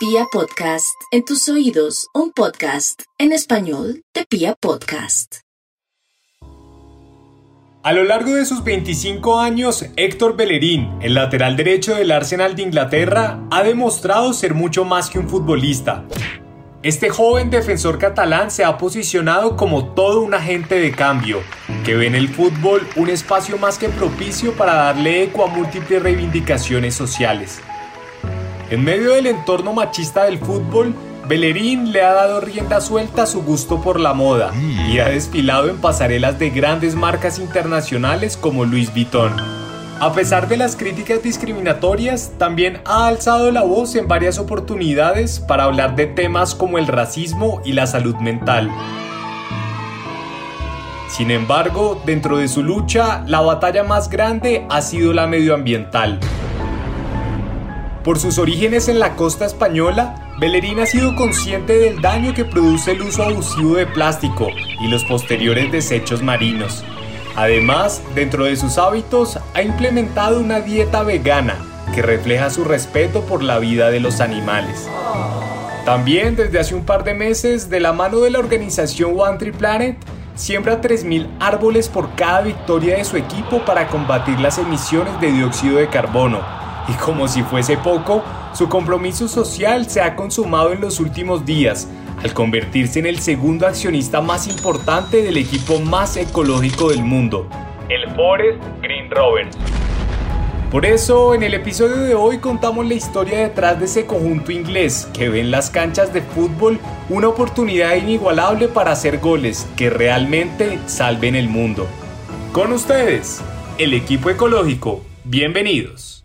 Pia Podcast, en tus oídos, un podcast en español de Pia Podcast. A lo largo de sus 25 años, Héctor Bellerín, el lateral derecho del Arsenal de Inglaterra, ha demostrado ser mucho más que un futbolista. Este joven defensor catalán se ha posicionado como todo un agente de cambio, que ve en el fútbol un espacio más que propicio para darle eco a múltiples reivindicaciones sociales. En medio del entorno machista del fútbol, Bellerín le ha dado rienda suelta a su gusto por la moda y ha desfilado en pasarelas de grandes marcas internacionales como Louis Vuitton. A pesar de las críticas discriminatorias, también ha alzado la voz en varias oportunidades para hablar de temas como el racismo y la salud mental. Sin embargo, dentro de su lucha, la batalla más grande ha sido la medioambiental. Por sus orígenes en la costa española, Bellerín ha sido consciente del daño que produce el uso abusivo de plástico y los posteriores desechos marinos. Además, dentro de sus hábitos, ha implementado una dieta vegana que refleja su respeto por la vida de los animales. También desde hace un par de meses, de la mano de la organización One Tree Planet, siembra 3.000 árboles por cada victoria de su equipo para combatir las emisiones de dióxido de carbono y como si fuese poco, su compromiso social se ha consumado en los últimos días, al convertirse en el segundo accionista más importante del equipo más ecológico del mundo, el Forest Green Rovers. Por eso, en el episodio de hoy contamos la historia detrás de ese conjunto inglés que ve en las canchas de fútbol una oportunidad inigualable para hacer goles que realmente salven el mundo. Con ustedes, el equipo ecológico. Bienvenidos.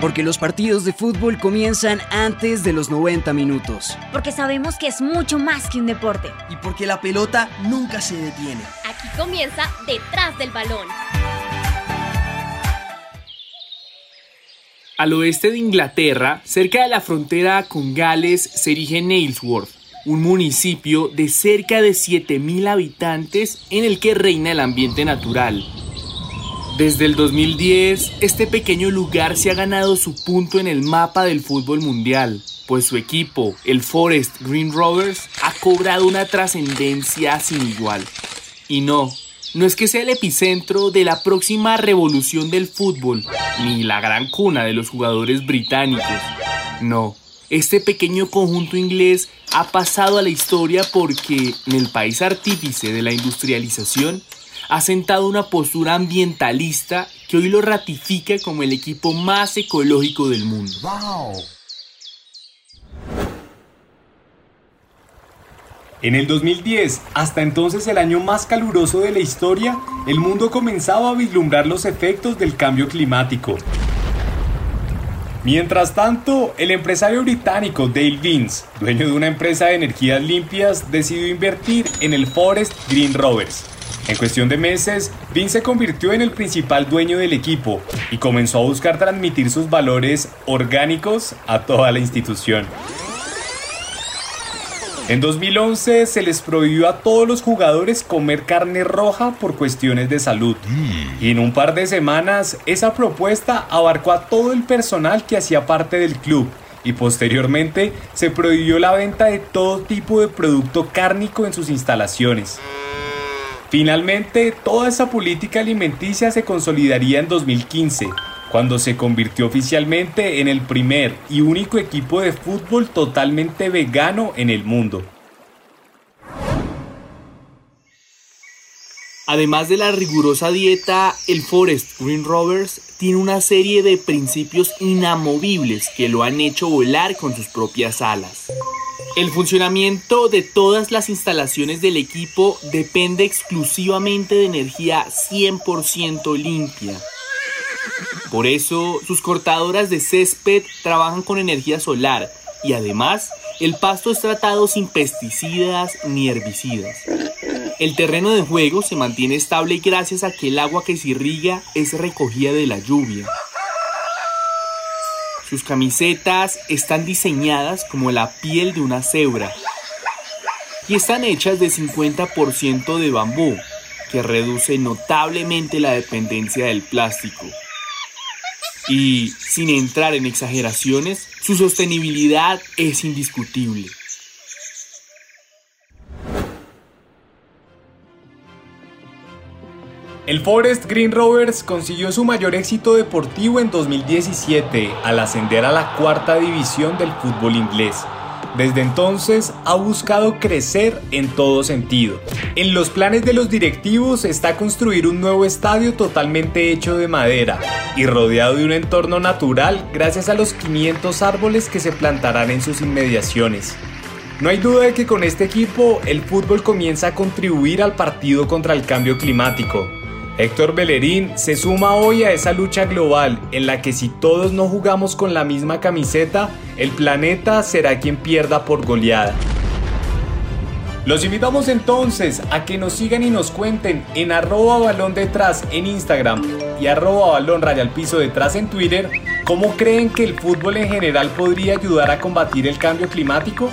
Porque los partidos de fútbol comienzan antes de los 90 minutos. Porque sabemos que es mucho más que un deporte. Y porque la pelota nunca se detiene. Aquí comienza Detrás del Balón. Al oeste de Inglaterra, cerca de la frontera con Gales, se erige Nailsworth, un municipio de cerca de 7.000 habitantes en el que reina el ambiente natural, desde el 2010, este pequeño lugar se ha ganado su punto en el mapa del fútbol mundial, pues su equipo, el Forest Green Rovers, ha cobrado una trascendencia sin igual. Y no, no es que sea el epicentro de la próxima revolución del fútbol, ni la gran cuna de los jugadores británicos. No, este pequeño conjunto inglés ha pasado a la historia porque en el país artífice de la industrialización ha sentado una postura ambientalista que hoy lo ratifica como el equipo más ecológico del mundo. En el 2010, hasta entonces el año más caluroso de la historia, el mundo comenzaba a vislumbrar los efectos del cambio climático. Mientras tanto, el empresario británico Dale Vince, dueño de una empresa de energías limpias, decidió invertir en el Forest Green Rovers, en cuestión de meses, Vince se convirtió en el principal dueño del equipo y comenzó a buscar transmitir sus valores orgánicos a toda la institución. En 2011 se les prohibió a todos los jugadores comer carne roja por cuestiones de salud. Y en un par de semanas esa propuesta abarcó a todo el personal que hacía parte del club y posteriormente se prohibió la venta de todo tipo de producto cárnico en sus instalaciones. Finalmente, toda esa política alimenticia se consolidaría en 2015, cuando se convirtió oficialmente en el primer y único equipo de fútbol totalmente vegano en el mundo. Además de la rigurosa dieta, el Forest Green Rovers tiene una serie de principios inamovibles que lo han hecho volar con sus propias alas. El funcionamiento de todas las instalaciones del equipo depende exclusivamente de energía 100% limpia. Por eso, sus cortadoras de césped trabajan con energía solar y además el pasto es tratado sin pesticidas ni herbicidas. El terreno de juego se mantiene estable gracias a que el agua que se irriga es recogida de la lluvia. Sus camisetas están diseñadas como la piel de una cebra y están hechas de 50% de bambú, que reduce notablemente la dependencia del plástico. Y, sin entrar en exageraciones, su sostenibilidad es indiscutible. El Forest Green Rovers consiguió su mayor éxito deportivo en 2017 al ascender a la cuarta división del fútbol inglés. Desde entonces ha buscado crecer en todo sentido. En los planes de los directivos está construir un nuevo estadio totalmente hecho de madera y rodeado de un entorno natural gracias a los 500 árboles que se plantarán en sus inmediaciones. No hay duda de que con este equipo el fútbol comienza a contribuir al partido contra el cambio climático. Héctor Bellerín se suma hoy a esa lucha global en la que si todos no jugamos con la misma camiseta, el planeta será quien pierda por goleada. Los invitamos entonces a que nos sigan y nos cuenten en arroba balón detrás en Instagram y arroba balón piso detrás en Twitter cómo creen que el fútbol en general podría ayudar a combatir el cambio climático.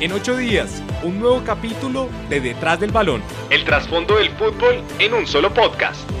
En ocho días, un nuevo capítulo de Detrás del Balón. El trasfondo del fútbol en un solo podcast.